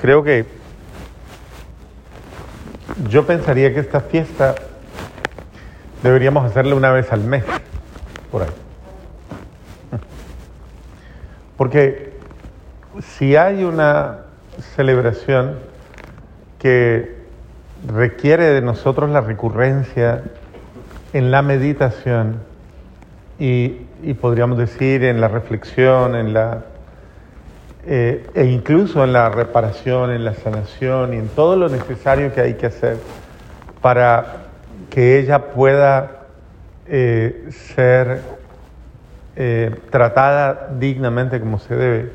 creo que yo pensaría que esta fiesta deberíamos hacerla una vez al mes, por ahí. Porque si hay una celebración que requiere de nosotros la recurrencia en la meditación y, podríamos decir en la reflexión, en la eh, e incluso en la reparación, en la sanación y en todo lo necesario que hay que hacer para que ella pueda eh, ser eh, tratada dignamente como se debe,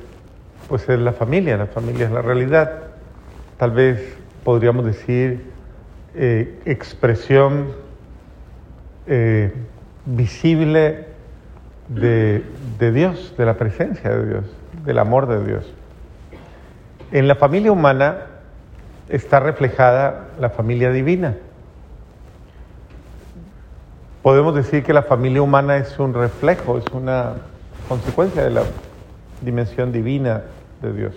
pues es la familia, la familia es la realidad. Tal vez podríamos decir expresión visible de Dios, de la presencia de Dios, del amor de Dios. En la familia humana está reflejada la familia divina. Podemos decir que la familia humana es un reflejo, es una consecuencia de la dimensión divina de Dios.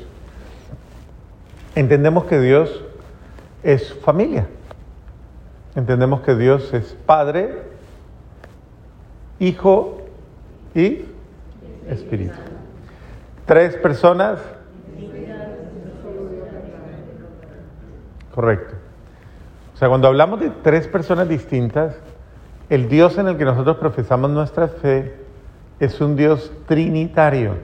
Entendemos que Dios es familia. Entendemos que Dios es Padre, Hijo y Espíritu. Tres personas. Correcto. O sea, cuando hablamos de tres personas distintas, el Dios en el que nosotros profesamos nuestra fe es un Dios trinitario.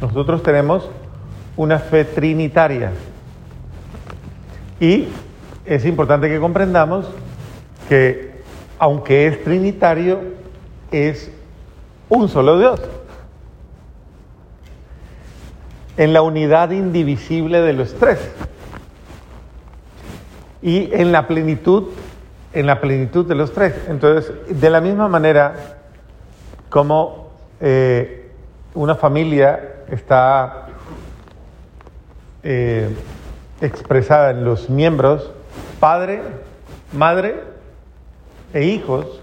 Nosotros tenemos una fe trinitaria. Y es importante que comprendamos que aunque es trinitario, es un solo Dios. En la unidad indivisible de los tres. Y en la plenitud en la plenitud de los tres. Entonces, de la misma manera como eh, una familia está eh, expresada en los miembros, padre, madre e hijos,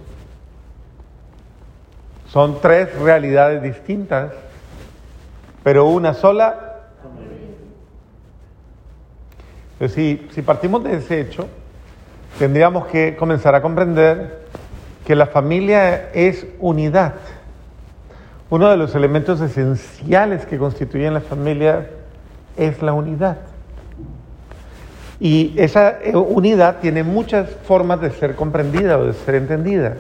son tres realidades distintas, pero una sola. Si, si partimos de ese hecho, tendríamos que comenzar a comprender que la familia es unidad. Uno de los elementos esenciales que constituyen la familia es la unidad. Y esa eh, unidad tiene muchas formas de ser comprendida o de ser entendida.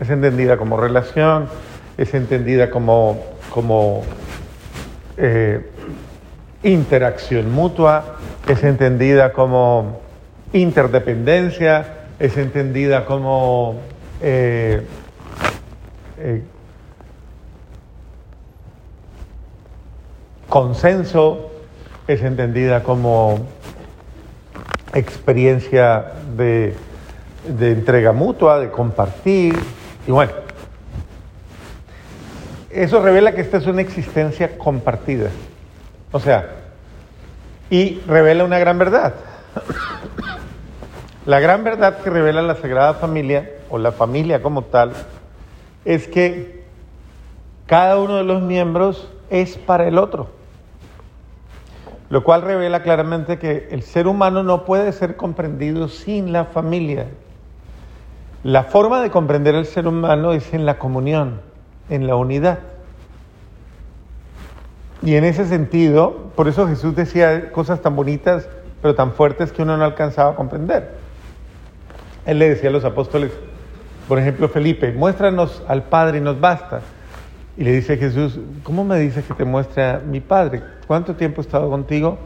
Es entendida como relación, es entendida como, como eh, interacción mutua, es entendida como interdependencia es entendida como eh, eh, consenso, es entendida como experiencia de, de entrega mutua, de compartir, y bueno, eso revela que esta es una existencia compartida. O sea, y revela una gran verdad. La gran verdad que revela la Sagrada Familia, o la familia como tal, es que cada uno de los miembros es para el otro. Lo cual revela claramente que el ser humano no puede ser comprendido sin la familia. La forma de comprender el ser humano es en la comunión, en la unidad. Y en ese sentido, por eso Jesús decía cosas tan bonitas, pero tan fuertes que uno no alcanzaba a comprender. Él le decía a los apóstoles, por ejemplo, Felipe, muéstranos al Padre y nos basta. Y le dice Jesús, ¿cómo me dices que te muestre a mi Padre? ¿Cuánto tiempo he estado contigo?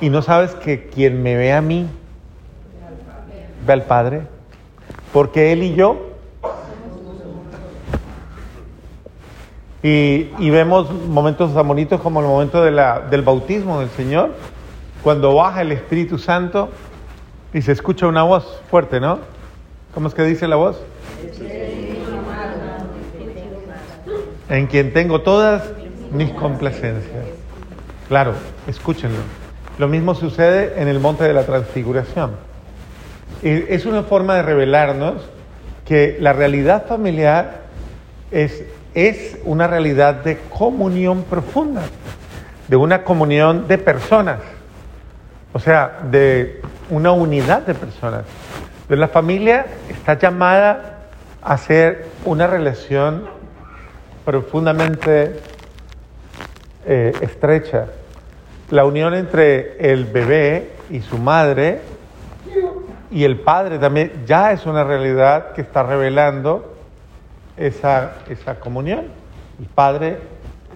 Y no sabes que quien me ve a mí, ve al Padre. Porque Él y yo. Y, vemos momentos tan bonitos como el momento de del bautismo del Señor, cuando baja el Espíritu Santo y se escucha una voz fuerte, ¿no? ¿Cómo es que dice la voz? En quien tengo todas mis complacencias. Claro, escúchenlo. Lo mismo sucede en el monte de la transfiguración. Es una forma de revelarnos que la realidad familiar es, es una realidad de comunión profunda, de una comunión de personas, o sea, de una unidad de personas. La familia está llamada a ser una relación profundamente eh, estrecha. La unión entre el bebé y su madre y el padre también ya es una realidad que está revelando esa, esa comunión. El padre,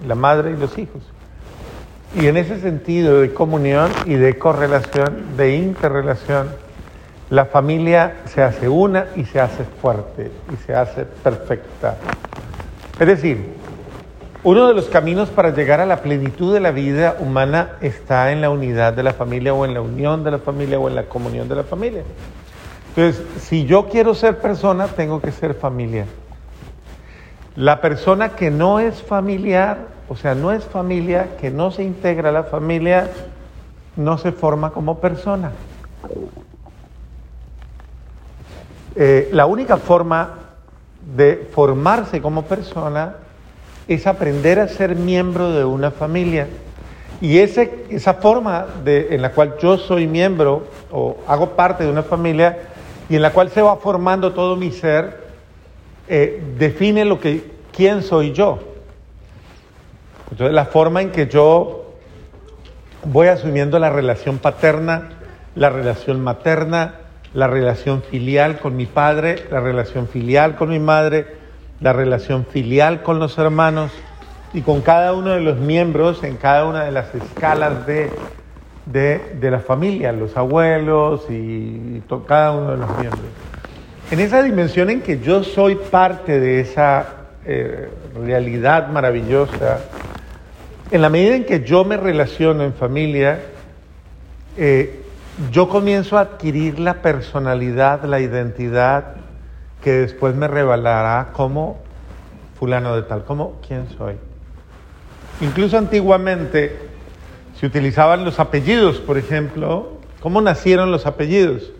la madre y los hijos. Y en ese sentido de comunión y de correlación, de interrelación, la familia se hace una y se hace fuerte y se hace perfecta. Es decir, uno de los caminos para llegar a la plenitud de la vida humana está en la unidad de la familia o en la unión de la familia o en la comunión de la familia. Entonces, si yo quiero ser persona, tengo que ser familia. La persona que no es familiar o sea, no es familia, que no se integra a la familia, no se forma como persona. Eh, la única forma de formarse como persona es aprender a ser miembro de una familia. Y ese, esa forma de, en la cual yo soy miembro o hago parte de una familia y en la cual se va formando todo mi ser, eh, define lo que, quién soy yo. Entonces, la forma en que yo voy asumiendo la relación paterna, la relación materna, la relación filial con mi padre, la relación filial con mi madre, la relación filial con los hermanos y con cada uno de los miembros en cada una de las escalas de, de, la familia, los abuelos y, cada uno de los miembros. En esa dimensión en que yo soy parte de esa eh, realidad maravillosa, en la medida en que yo me relaciono en familia, eh, yo comienzo a adquirir la personalidad, la identidad que después me revelará como fulano de tal, como quién soy. Incluso antiguamente se utilizaban los apellidos, por ejemplo. ¿Cómo nacieron los apellidos?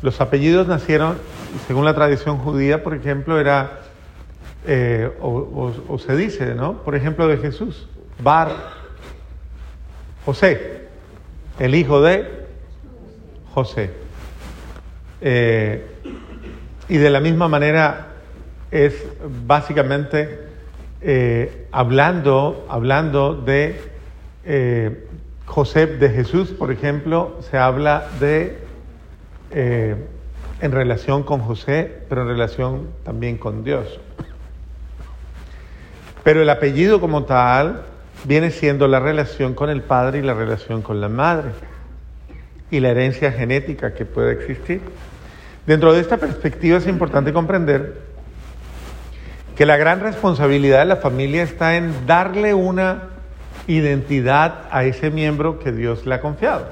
Los apellidos nacieron, según la tradición judía, por ejemplo, era, eh, o se dice, ¿no? Por ejemplo, de Jesús. Bar José, el hijo de José. Eh, y de la misma manera es básicamente eh, hablando, hablando de José de Jesús, por ejemplo, se habla de en relación con José, pero en relación también con Dios. Pero el apellido como tal viene siendo la relación con el padre y la relación con la madre y la herencia genética que puede existir. Dentro de esta perspectiva es importante comprender que la gran responsabilidad de la familia está en darle una identidad a ese miembro que Dios le ha confiado.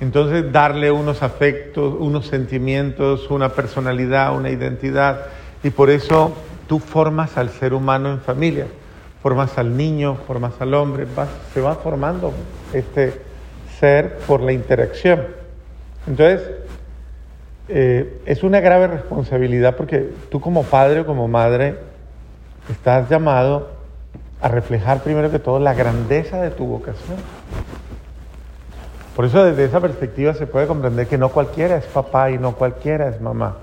Entonces, darle unos afectos, unos sentimientos, una personalidad, una identidad. Y por eso tú formas al ser humano en familia formas al niño, formas al hombre, se va formando este ser por la interacción. Entonces, eh, es una grave responsabilidad porque tú como padre o como madre estás llamado a reflejar primero que todo la grandeza de tu vocación. Por eso desde esa perspectiva se puede comprender que no cualquiera es papá y no cualquiera es mamá.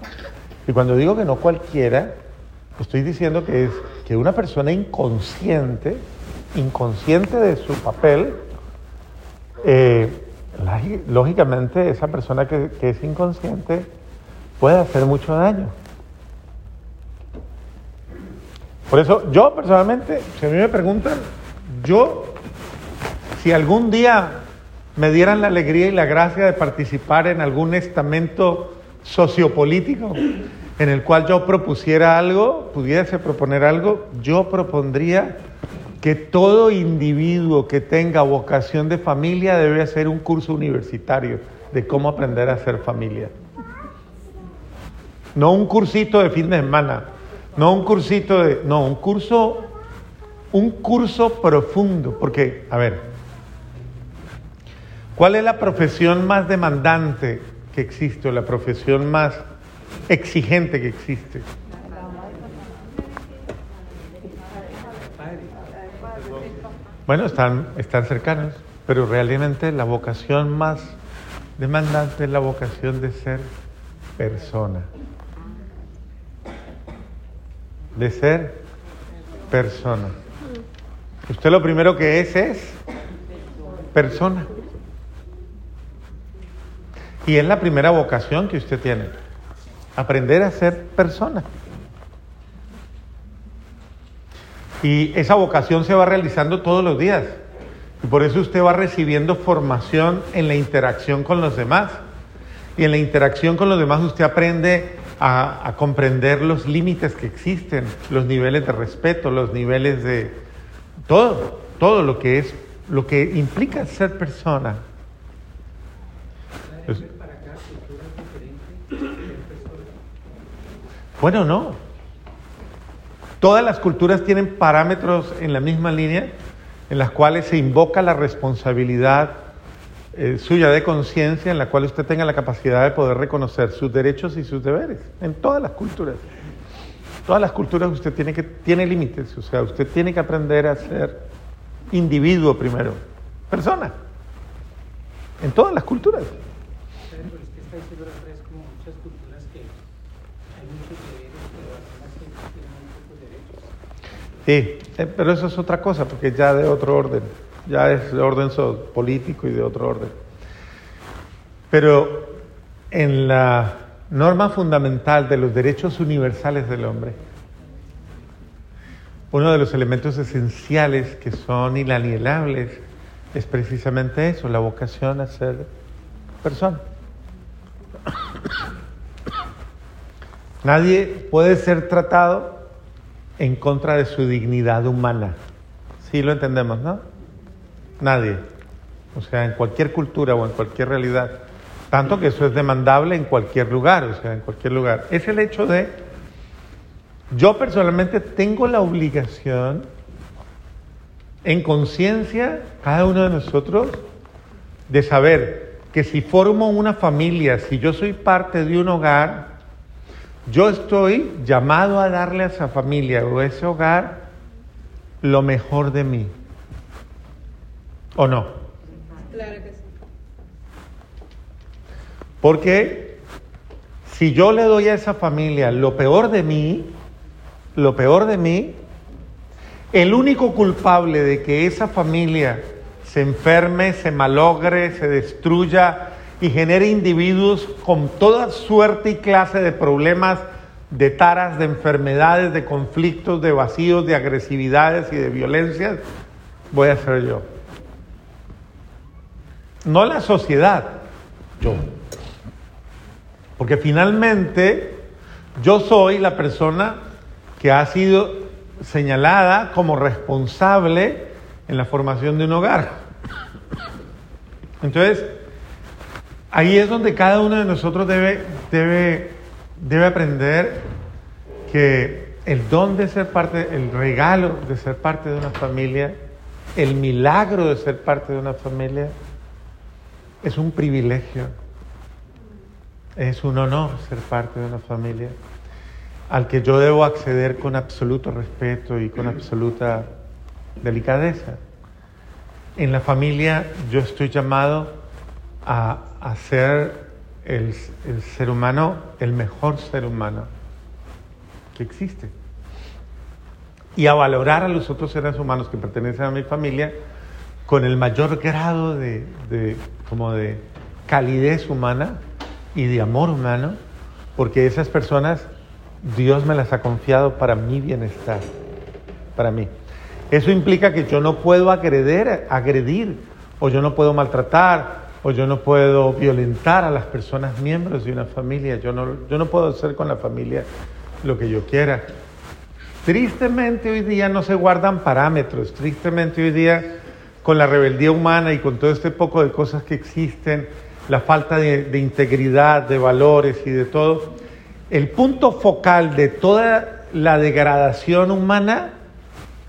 Y cuando digo que no cualquiera, estoy diciendo que es que una persona inconsciente, inconsciente de su papel, eh, lógicamente esa persona que, es inconsciente puede hacer mucho daño. Por eso yo personalmente, si a mí me preguntan, yo, si algún día me dieran la alegría y la gracia de participar en algún estamento sociopolítico, en el cual yo propusiera algo, pudiese proponer algo, yo propondría que todo individuo que tenga vocación de familia debe hacer un curso universitario de cómo aprender a ser familia. No un cursito de fin de semana, no un cursito de, no, un curso un curso profundo, porque a ver, ¿cuál es la profesión más demandante que existe o la profesión más exigente que existe. Bueno, están, están cercanos, pero realmente la vocación más demandante es la vocación de ser persona. De ser persona. Usted lo primero que es es persona. Y es la primera vocación que usted tiene. Aprender a ser persona. Y esa vocación se va realizando todos los días. Y por eso usted va recibiendo formación en la interacción con los demás. Y en la interacción con los demás usted aprende a, a comprender los límites que existen, los niveles de respeto, los niveles de todo, todo lo que es, lo que implica ser persona. Pues, bueno, no. Todas las culturas tienen parámetros en la misma línea en las cuales se invoca la responsabilidad eh, suya de conciencia, en la cual usted tenga la capacidad de poder reconocer sus derechos y sus deberes, en todas las culturas. Todas las culturas usted tiene que tiene límites, o sea, usted tiene que aprender a ser individuo primero, persona, en todas las culturas. Sí, eh, pero eso es otra cosa, porque ya de otro orden, ya es de orden político y de otro orden. Pero en la norma fundamental de los derechos universales del hombre, uno de los elementos esenciales que son inalienables es precisamente eso, la vocación a ser persona. Nadie puede ser tratado en contra de su dignidad humana. Sí lo entendemos, ¿no? Nadie. O sea, en cualquier cultura o en cualquier realidad. Tanto que eso es demandable en cualquier lugar, o sea, en cualquier lugar. Es el hecho de, yo personalmente tengo la obligación, en conciencia, cada uno de nosotros, de saber que si formo una familia, si yo soy parte de un hogar, yo estoy llamado a darle a esa familia o a ese hogar lo mejor de mí. ¿O no? Claro que sí. Porque si yo le doy a esa familia lo peor de mí, lo peor de mí, el único culpable de que esa familia se enferme, se malogre, se destruya, y genere individuos con toda suerte y clase de problemas, de taras, de enfermedades, de conflictos, de vacíos, de agresividades y de violencias, voy a ser yo. No la sociedad, yo. Porque finalmente yo soy la persona que ha sido señalada como responsable en la formación de un hogar. Entonces, Ahí es donde cada uno de nosotros debe, debe, debe aprender que el don de ser parte, el regalo de ser parte de una familia, el milagro de ser parte de una familia, es un privilegio, es un honor ser parte de una familia al que yo debo acceder con absoluto respeto y con absoluta delicadeza. En la familia yo estoy llamado a el, el ser humano el mejor ser humano que existe y a valorar a los otros seres humanos que pertenecen a mi familia con el mayor grado de, de, como de calidez humana y de amor humano, porque esas personas Dios me las ha confiado para mi bienestar, para mí. Eso implica que yo no puedo agredir, agredir o yo no puedo maltratar o yo no puedo violentar a las personas miembros de una familia, yo no, yo no puedo hacer con la familia lo que yo quiera. Tristemente hoy día no se guardan parámetros, tristemente hoy día con la rebeldía humana y con todo este poco de cosas que existen, la falta de, de integridad, de valores y de todo, el punto focal de toda la degradación humana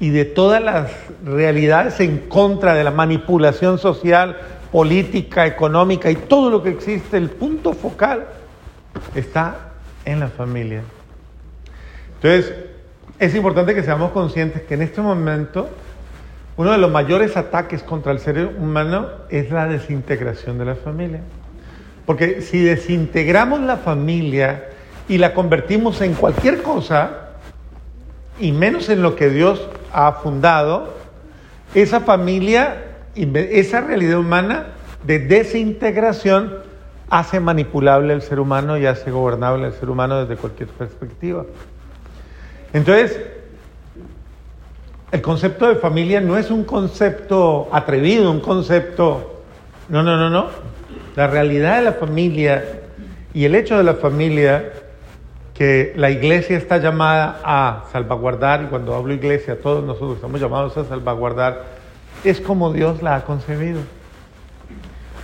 y de todas las realidades en contra de la manipulación social política, económica y todo lo que existe, el punto focal está en la familia. Entonces, es importante que seamos conscientes que en este momento uno de los mayores ataques contra el ser humano es la desintegración de la familia. Porque si desintegramos la familia y la convertimos en cualquier cosa, y menos en lo que Dios ha fundado, esa familia, esa realidad humana de desintegración hace manipulable el ser humano y hace gobernable el ser humano desde cualquier perspectiva. Entonces, el concepto de familia no es un concepto atrevido, un concepto... No, no, no, no. La realidad de la familia y el hecho de la familia la iglesia está llamada a salvaguardar, y cuando hablo iglesia, todos nosotros estamos llamados a salvaguardar, es como Dios la ha concebido.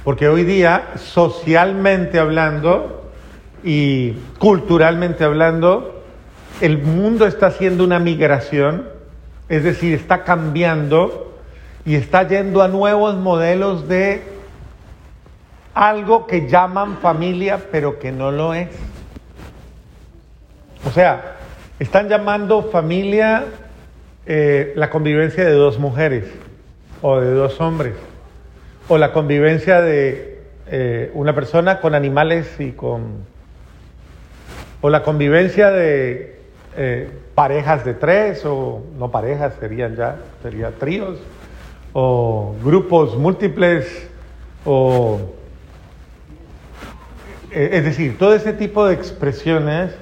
Porque hoy día, socialmente hablando y culturalmente hablando, el mundo está haciendo una migración es decir, está cambiando y está yendo a nuevos modelos de algo que llaman familia, pero que no lo es. O sea, están llamando familia eh, la convivencia de dos mujeres o de dos hombres, o la convivencia de eh, una persona con animales y con... o la convivencia de eh, parejas de tres o no parejas, serían ya, serían tríos o grupos múltiples o es decir, todo ese tipo de expresiones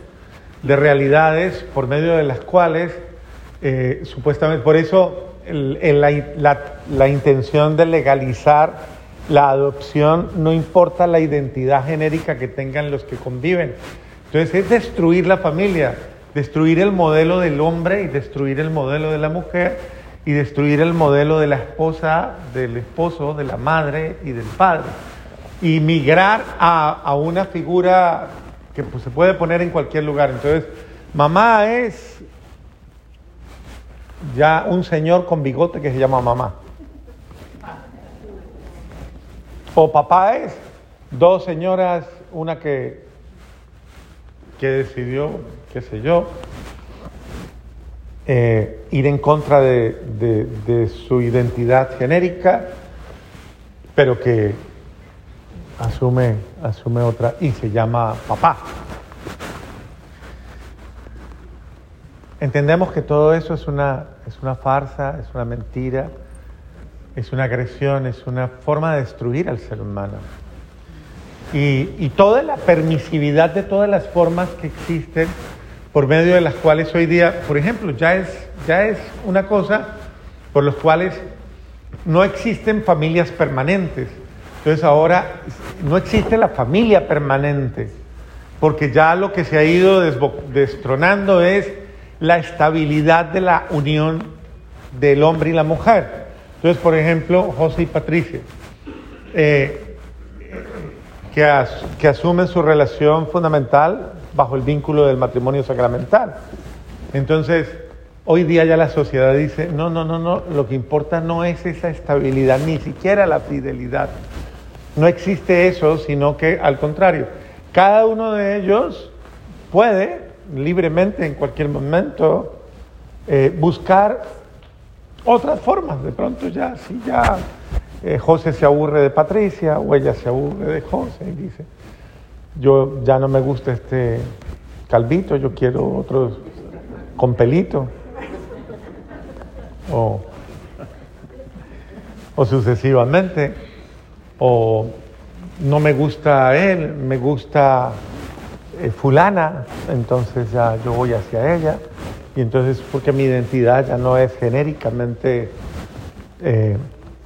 de realidades por medio de las cuales eh, supuestamente, por eso la, la intención de legalizar la adopción no importa la identidad genérica que tengan los que conviven. Entonces es destruir la familia destruir el modelo del hombre y destruir el modelo de la mujer y destruir el modelo de la esposa, del esposo, de la madre y del padre. Y migrar a, una figura que pues, se puede poner en cualquier lugar. Entonces, mamá es ya un señor con bigote que se llama mamá. O papá es dos señoras, una que que decidió, qué sé yo, eh, ir en contra de, su identidad genérica, pero que asume, asume otra y se llama papá. Entendemos que todo eso es una, es una farsa, es una mentira, es una agresión, es una forma de destruir al ser humano. Y, toda la permisividad de todas las formas que existen por medio de las cuales hoy día, por ejemplo, ya es, ya es una cosa por los cuales no existen familias permanentes. Entonces ahora no existe la familia permanente, porque ya lo que se ha ido destronando es la estabilidad de la unión del hombre y la mujer. Entonces, por ejemplo, José y Patricia. Eh, que, asumen su relación fundamental bajo el vínculo del matrimonio sacramental. Entonces, hoy día ya la sociedad dice, no, no, no, no, lo que importa no es esa estabilidad, ni siquiera la fidelidad. No existe eso, sino que al contrario, cada uno de ellos puede libremente en cualquier momento eh, buscar otras formas. De pronto ya, sí, ya eh, José se aburre de Patricia o ella se aburre de José y dice, yo ya no me gusta este calvito, yo quiero otro con pelito. O, sucesivamente. O no me gusta él, me gusta eh, fulana, entonces ya yo voy hacia ella. Y entonces porque mi identidad ya no es genéricamente eh,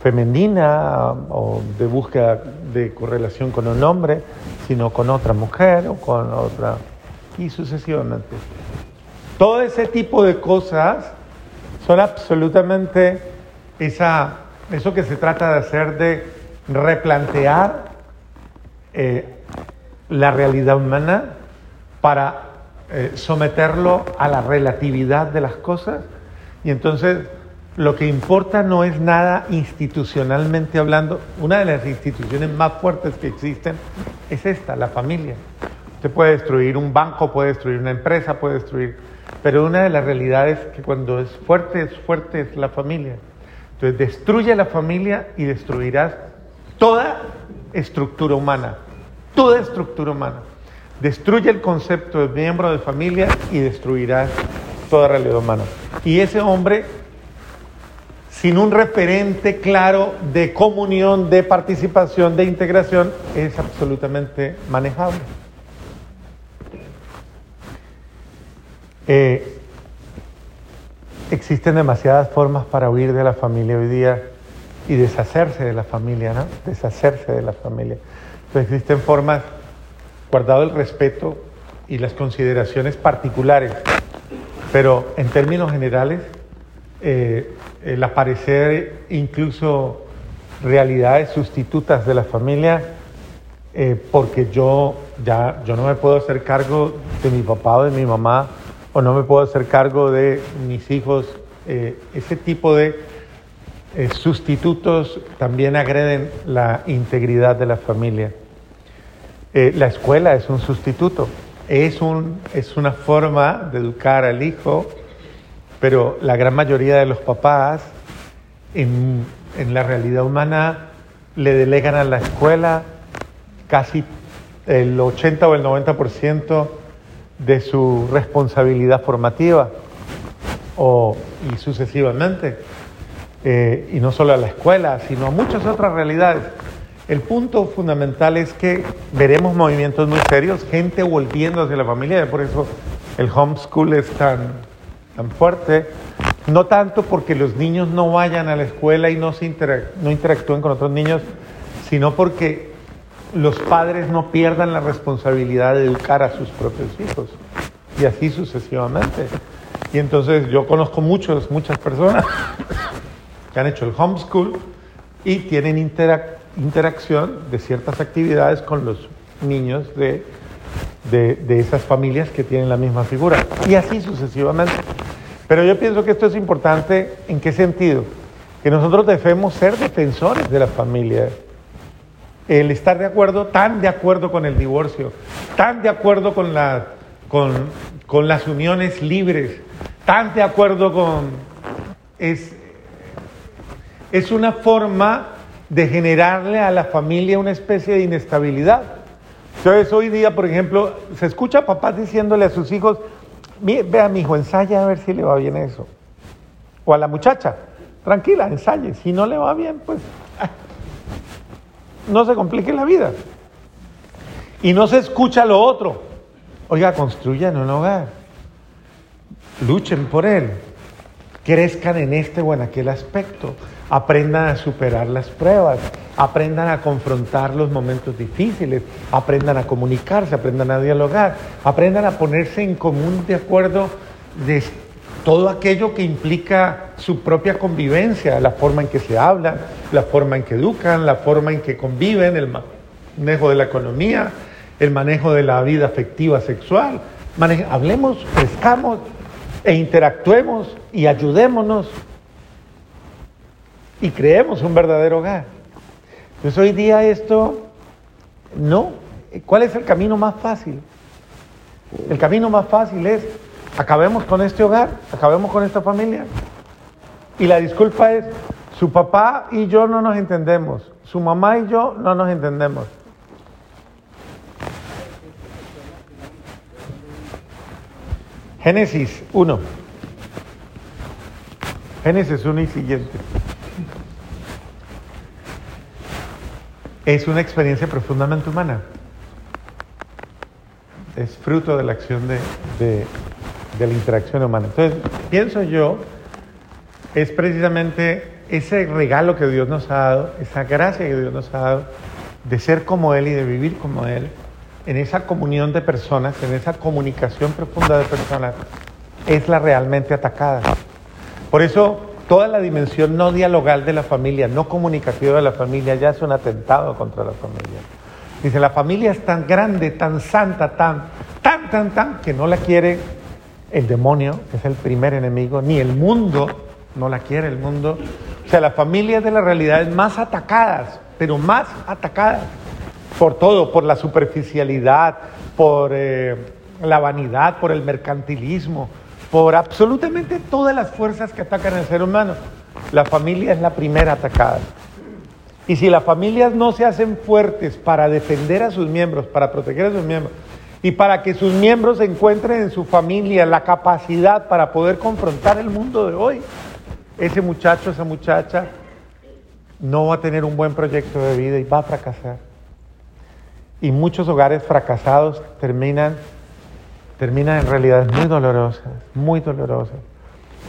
femenina o de búsqueda de correlación con un hombre, sino con otra mujer o con otra, y sucesivamente. Todo ese tipo de cosas son absolutamente esa, eso que se trata de hacer de replantear eh, la realidad humana para eh, someterlo a la relatividad de las cosas y entonces lo que importa no es nada institucionalmente hablando. Una de las instituciones más fuertes que existen es esta, la familia. Usted puede destruir un banco, puede destruir una empresa, puede destruir... Pero una de las realidades que cuando es fuerte, es fuerte, es la familia. Entonces destruye la familia y destruirás toda estructura humana, toda estructura humana. Destruye el concepto de miembro de familia y destruirás toda realidad humana. Y ese hombre, sin un referente claro de comunión, de participación, de integración, es absolutamente manejable. Eh, existen demasiadas formas para huir de la familia hoy día y deshacerse de la familia, ¿no? Deshacerse de la familia. Entonces existen formas, guardado el respeto y las consideraciones particulares, pero en términos generales, eh, el aparecer incluso realidades sustitutas de la familia, eh, porque yo ya yo no me puedo hacer cargo de mi papá o de mi mamá, o no me puedo hacer cargo de mis hijos. Eh, ese tipo de eh, sustitutos también agreden la integridad de la familia. Eh, la escuela es un sustituto, es, un, es una forma de educar al hijo, pero la gran mayoría de los papás en, en la realidad humana le delegan a la escuela casi el 80 o el 90% de su responsabilidad formativa o, y sucesivamente. Eh, y no solo a la escuela, sino a muchas otras realidades. El punto fundamental es que veremos movimientos muy serios, gente volviendo hacia la familia, por eso el homeschool es tan, tan fuerte, no tanto porque los niños no vayan a la escuela y no, se no interactúen con otros niños, sino porque los padres no pierdan la responsabilidad de educar a sus propios hijos y así sucesivamente. Y entonces yo conozco muchos, muchas personas que han hecho el homeschool y tienen interacción de ciertas actividades con los niños de, de esas familias que tienen la misma figura y así sucesivamente. Pero yo pienso que esto es importante en qué sentido? Que nosotros debemos ser defensores de la familia el estar de acuerdo, tan de acuerdo con el divorcio, tan de acuerdo con, la, con, con las uniones libres, tan de acuerdo con... Es, es una forma de generarle a la familia una especie de inestabilidad. Entonces hoy día, por ejemplo, se escucha a papás diciéndole a sus hijos, vea mi hijo, ensaya a ver si le va bien eso. O a la muchacha, tranquila, ensaye, si no le va bien, pues no se complique la vida. Y no se escucha lo otro. Oiga, construyan un hogar. Luchen por él. Crezcan en este o en aquel aspecto. Aprendan a superar las pruebas. Aprendan a confrontar los momentos difíciles. Aprendan a comunicarse. Aprendan a dialogar. Aprendan a ponerse en común de acuerdo de todo aquello que implica su propia convivencia, la forma en que se hablan, la forma en que educan, la forma en que conviven, el manejo de la economía, el manejo de la vida afectiva sexual. hablemos, crezcamos e interactuemos y ayudémonos y creemos un verdadero hogar. Pues hoy día esto, no. ¿Cuál es el camino más fácil? El camino más fácil es acabemos con este hogar, acabemos con esta familia. Y la disculpa es, su papá y yo no nos entendemos, su mamá y yo no nos entendemos. Génesis 1. Génesis 1 y siguiente. Es una experiencia profundamente humana. Es fruto de la acción de, de la interacción humana. Entonces, pienso yo, es precisamente ese regalo que Dios nos ha dado, esa gracia que Dios nos ha dado de ser como Él y de vivir como Él, en esa comunión de personas, en esa comunicación profunda de personas, es la realmente atacada. Por eso, toda la dimensión no dialogal de la familia, no comunicativa de la familia, ya es un atentado contra la familia. Dice, la familia es tan grande, tan santa, tan, tan, tan, tan, que no la quiere el demonio, que es el primer enemigo, ni el mundo, no la quiere el mundo. O sea, la familia es de las realidades más atacadas, pero más atacadas por todo, por la superficialidad, por eh, la vanidad, por el mercantilismo, por absolutamente todas las fuerzas que atacan al ser humano. la familia es la primera atacada. Y si las familias no se hacen fuertes para defender a sus miembros, para proteger a sus miembros, y para que sus miembros encuentren en su familia la capacidad para poder confrontar el mundo de hoy, ese muchacho, esa muchacha, no va a tener un buen proyecto de vida y va a fracasar. Y muchos hogares fracasados terminan, terminan en realidades muy dolorosas, muy dolorosas.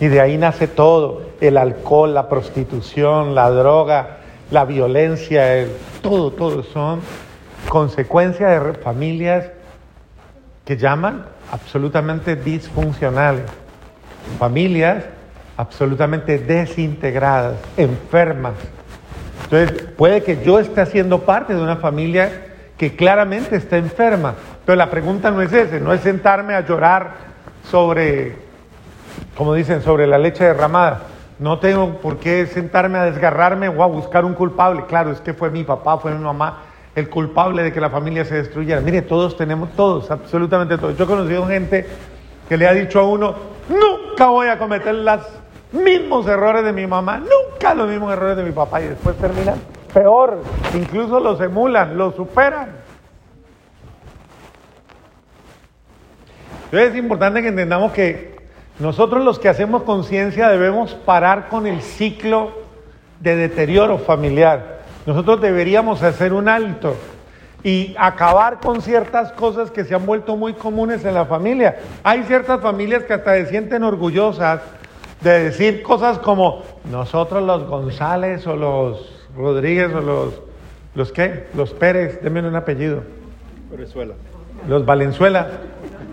Y de ahí nace todo, el alcohol, la prostitución, la droga, la violencia, el, todo, todo son consecuencias de familias que llaman absolutamente disfuncionales, familias absolutamente desintegradas, enfermas. Entonces, puede que yo esté haciendo parte de una familia que claramente está enferma. Pero la pregunta no es esa, no es sentarme a llorar sobre, como dicen, sobre la leche derramada. No tengo por qué sentarme a desgarrarme o a buscar un culpable. Claro, es que fue mi papá, fue mi mamá el culpable de que la familia se destruyera. Mire, todos tenemos, todos, absolutamente todos. Yo he conocido gente que le ha dicho a uno, nunca voy a cometer los mismos errores de mi mamá, nunca los mismos errores de mi papá y después terminan peor, incluso los emulan, los superan. Entonces es importante que entendamos que nosotros los que hacemos conciencia debemos parar con el ciclo de deterioro familiar. Nosotros deberíamos hacer un alto y acabar con ciertas cosas que se han vuelto muy comunes en la familia. Hay ciertas familias que hasta se sienten orgullosas de decir cosas como nosotros los González o los Rodríguez o los, ¿los qué? Los Pérez, denme un apellido. Orejuela. Los Valenzuela.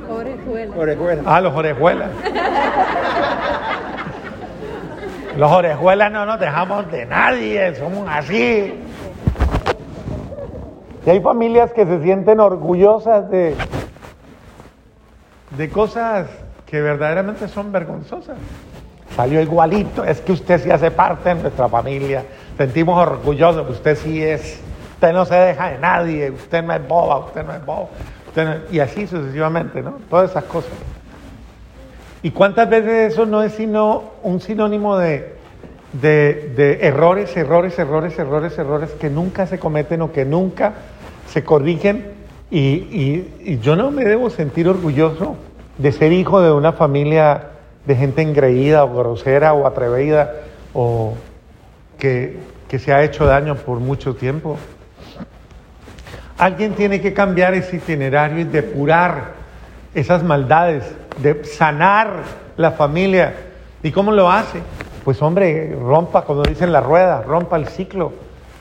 Orejuela. Orejuela. Ah, los Orejuelas. Los Orejuelas no nos dejamos de nadie, somos así. Y hay familias que se sienten orgullosas de, de cosas que verdaderamente son vergonzosas. Salió igualito, es que usted sí hace parte de nuestra familia. Sentimos orgullosos, usted sí es, usted no se deja de nadie, usted no es boba, usted no es boba. Y así sucesivamente, ¿no? Todas esas cosas. ¿Y cuántas veces eso no es sino un sinónimo de, de, de errores, errores, errores, errores, errores que nunca se cometen o que nunca se corrigen? Y, y- y yo no me debo sentir orgulloso de ser hijo de una familia de gente engreída o grosera o atrevida o que, que se ha hecho daño por mucho tiempo. Alguien tiene que cambiar ese itinerario y depurar esas maldades, de sanar la familia. ¿Y cómo lo hace? Pues hombre, rompa, como dicen la rueda, rompa el ciclo,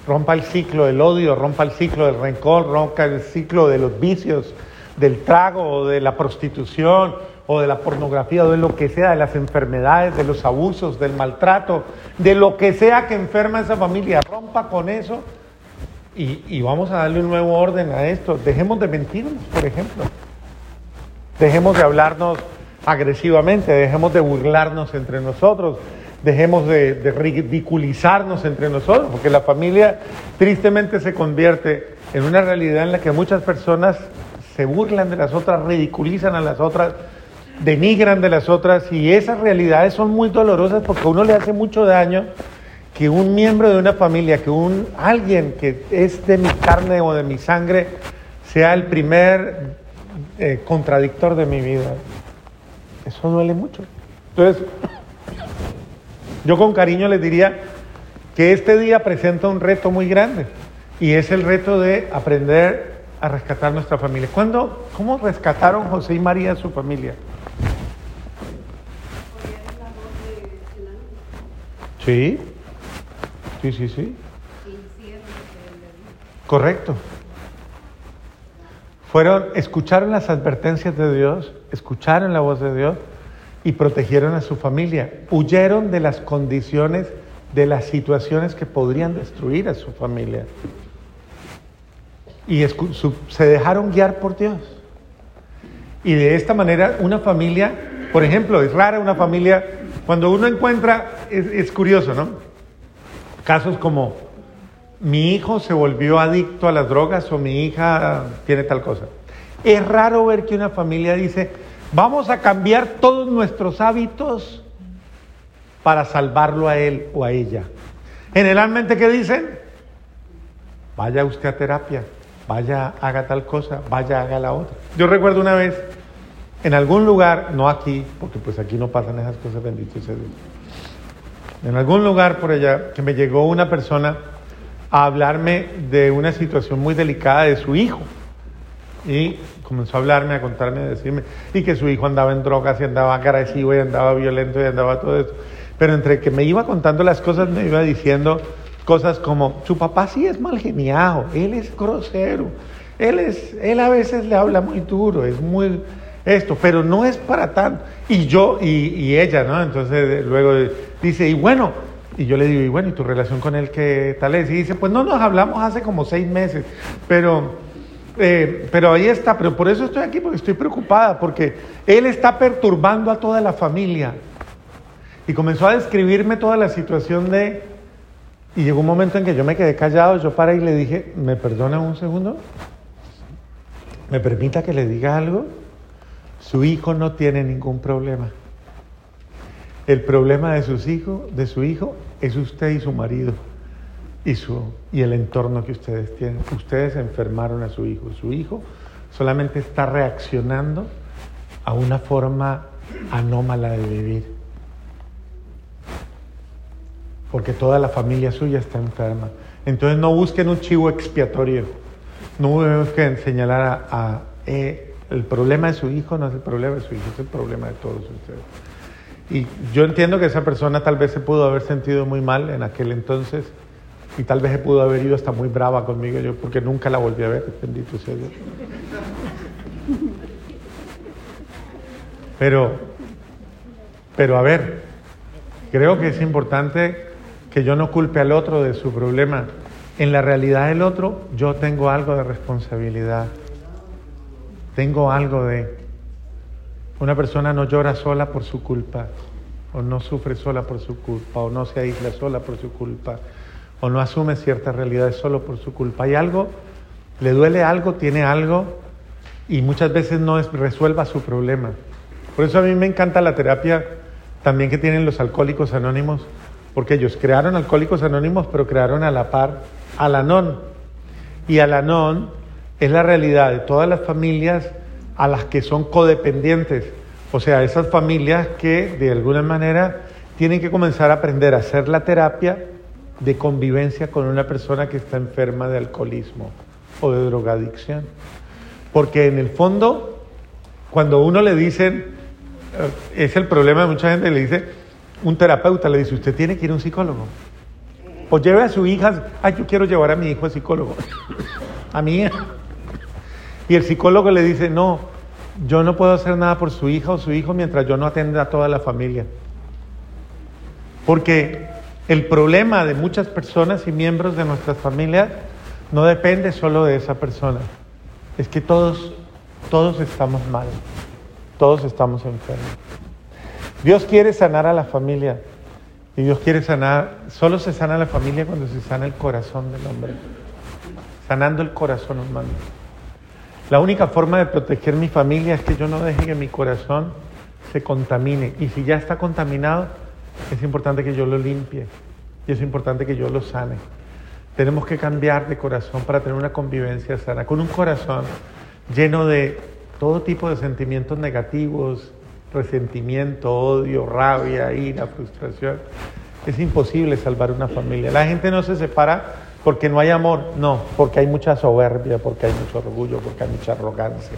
rompa el ciclo del odio, rompa el ciclo del rencor, rompa el ciclo de los vicios, del trago, o de la prostitución, o de la pornografía, o de lo que sea, de las enfermedades, de los abusos, del maltrato, de lo que sea que enferma esa familia, rompa con eso y, vamos a darle un nuevo orden a esto. Dejemos de mentirnos, por ejemplo. Dejemos de hablarnos agresivamente, dejemos de burlarnos entre nosotros, dejemos de, de ridiculizarnos entre nosotros, porque la familia tristemente se convierte en una realidad en la que muchas personas se burlan de las otras, ridiculizan a las otras, denigran de las otras, y esas realidades son muy dolorosas porque uno le hace mucho daño que un miembro de una familia, que un alguien que es de mi carne o de mi sangre, sea el primer eh, contradictor de mi vida. Eso duele mucho. Entonces, yo con cariño les diría que este día presenta un reto muy grande y es el reto de aprender a rescatar nuestra familia. ¿Cuándo, ¿Cómo rescataron José y María a su familia? Sí, sí, sí, sí. Correcto. Fueron, escucharon las advertencias de Dios, escucharon la voz de Dios y protegieron a su familia. Huyeron de las condiciones, de las situaciones que podrían destruir a su familia. Y su- se dejaron guiar por Dios. Y de esta manera una familia, por ejemplo, es rara una familia, cuando uno encuentra, es, es curioso, ¿no? Casos como mi hijo se volvió adicto a las drogas o mi hija tiene tal cosa. Es raro ver que una familia dice, vamos a cambiar todos nuestros hábitos para salvarlo a él o a ella. Generalmente, ¿qué dicen? Vaya usted a terapia, vaya, haga tal cosa, vaya, haga la otra. Yo recuerdo una vez, en algún lugar, no aquí, porque pues aquí no pasan esas cosas, bendito sea Dios. En algún lugar por allá, que me llegó una persona a hablarme de una situación muy delicada de su hijo. Y comenzó a hablarme, a contarme, a decirme, y que su hijo andaba en drogas y andaba agresivo y andaba violento y andaba todo eso. Pero entre que me iba contando las cosas, me iba diciendo cosas como, su papá sí es mal geniado, él es grosero, él, es, él a veces le habla muy duro, es muy esto, pero no es para tanto. Y yo, y, y ella, ¿no? Entonces luego dice, y bueno, y yo le digo, y bueno, ¿y tu relación con él qué tal es? Y dice, pues no nos hablamos hace como seis meses, pero eh, pero ahí está, pero por eso estoy aquí, porque estoy preocupada, porque él está perturbando a toda la familia. Y comenzó a describirme toda la situación de... Y llegó un momento en que yo me quedé callado, yo paré y le dije, ¿me perdona un segundo? ¿Me permita que le diga algo? Su hijo no tiene ningún problema. El problema de sus hijos, de su hijo, es usted y su marido y, su, y el entorno que ustedes tienen. Ustedes enfermaron a su hijo. Su hijo solamente está reaccionando a una forma anómala de vivir. Porque toda la familia suya está enferma. Entonces no busquen un chivo expiatorio. No busquen señalar a, eh, el problema de su hijo, no es el problema de su hijo, es el problema de todos ustedes. Y yo entiendo que esa persona tal vez se pudo haber sentido muy mal en aquel entonces y tal vez se pudo haber ido hasta muy brava conmigo, yo porque nunca la volví a ver, bendito sea Dios. Pero, pero a ver, creo que es importante que yo no culpe al otro de su problema. En la realidad del otro yo tengo algo de responsabilidad. Tengo algo de... Una persona no llora sola por su culpa, o no sufre sola por su culpa, o no se aísla sola por su culpa o no asume ciertas realidades solo por su culpa. Hay algo, le duele algo, tiene algo y muchas veces no es, resuelva su problema. Por eso a mí me encanta la terapia también que tienen los alcohólicos anónimos, porque ellos crearon alcohólicos anónimos, pero crearon a la par Alanón. Y Alanón es la realidad de todas las familias a las que son codependientes, o sea, esas familias que de alguna manera tienen que comenzar a aprender a hacer la terapia de convivencia con una persona que está enferma de alcoholismo o de drogadicción. Porque en el fondo, cuando uno le dicen, eh, es el problema de mucha gente, le dice, un terapeuta le dice, usted tiene que ir a un psicólogo. O lleve a su hija, ay, yo quiero llevar a mi hijo al psicólogo, a mi hija. Y el psicólogo le dice, no, yo no puedo hacer nada por su hija o su hijo mientras yo no atenda a toda la familia. Porque el problema de muchas personas y miembros de nuestras familias no depende solo de esa persona. Es que todos, todos estamos mal, todos estamos enfermos. Dios quiere sanar a la familia y Dios quiere sanar, solo se sana la familia cuando se sana el corazón del hombre, sanando el corazón humano. La única forma de proteger mi familia es que yo no deje que mi corazón se contamine y si ya está contaminado, es importante que yo lo limpie y es importante que yo lo sane. Tenemos que cambiar de corazón para tener una convivencia sana, con un corazón lleno de todo tipo de sentimientos negativos, resentimiento, odio, rabia, ira, frustración. Es imposible salvar una familia. La gente no se separa porque no hay amor, no, porque hay mucha soberbia, porque hay mucho orgullo, porque hay mucha arrogancia,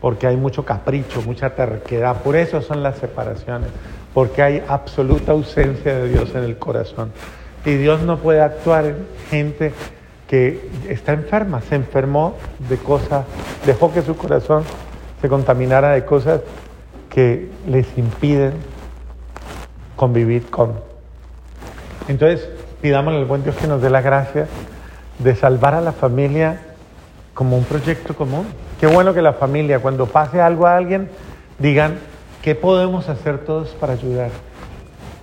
porque hay mucho capricho, mucha terquedad. Por eso son las separaciones porque hay absoluta ausencia de Dios en el corazón. Y Dios no puede actuar en gente que está enferma, se enfermó de cosas, dejó que su corazón se contaminara de cosas que les impiden convivir con. Entonces, pidámosle al buen Dios que nos dé la gracia de salvar a la familia como un proyecto común. Qué bueno que la familia, cuando pase algo a alguien, digan, ¿Qué podemos hacer todos para ayudar?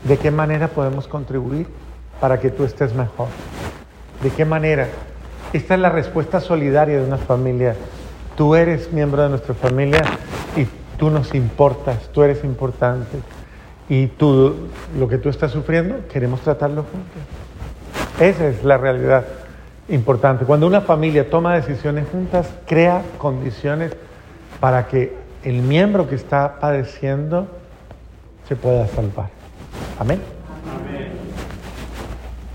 ¿De qué manera podemos contribuir para que tú estés mejor? ¿De qué manera? Esta es la respuesta solidaria de una familia. Tú eres miembro de nuestra familia y tú nos importas, tú eres importante. y tú, lo que tú estás sufriendo, queremos tratarlo juntos. Esa es la realidad importante. Cuando una familia toma decisiones juntas, crea condiciones para que el miembro que está padeciendo se pueda salvar. Amén.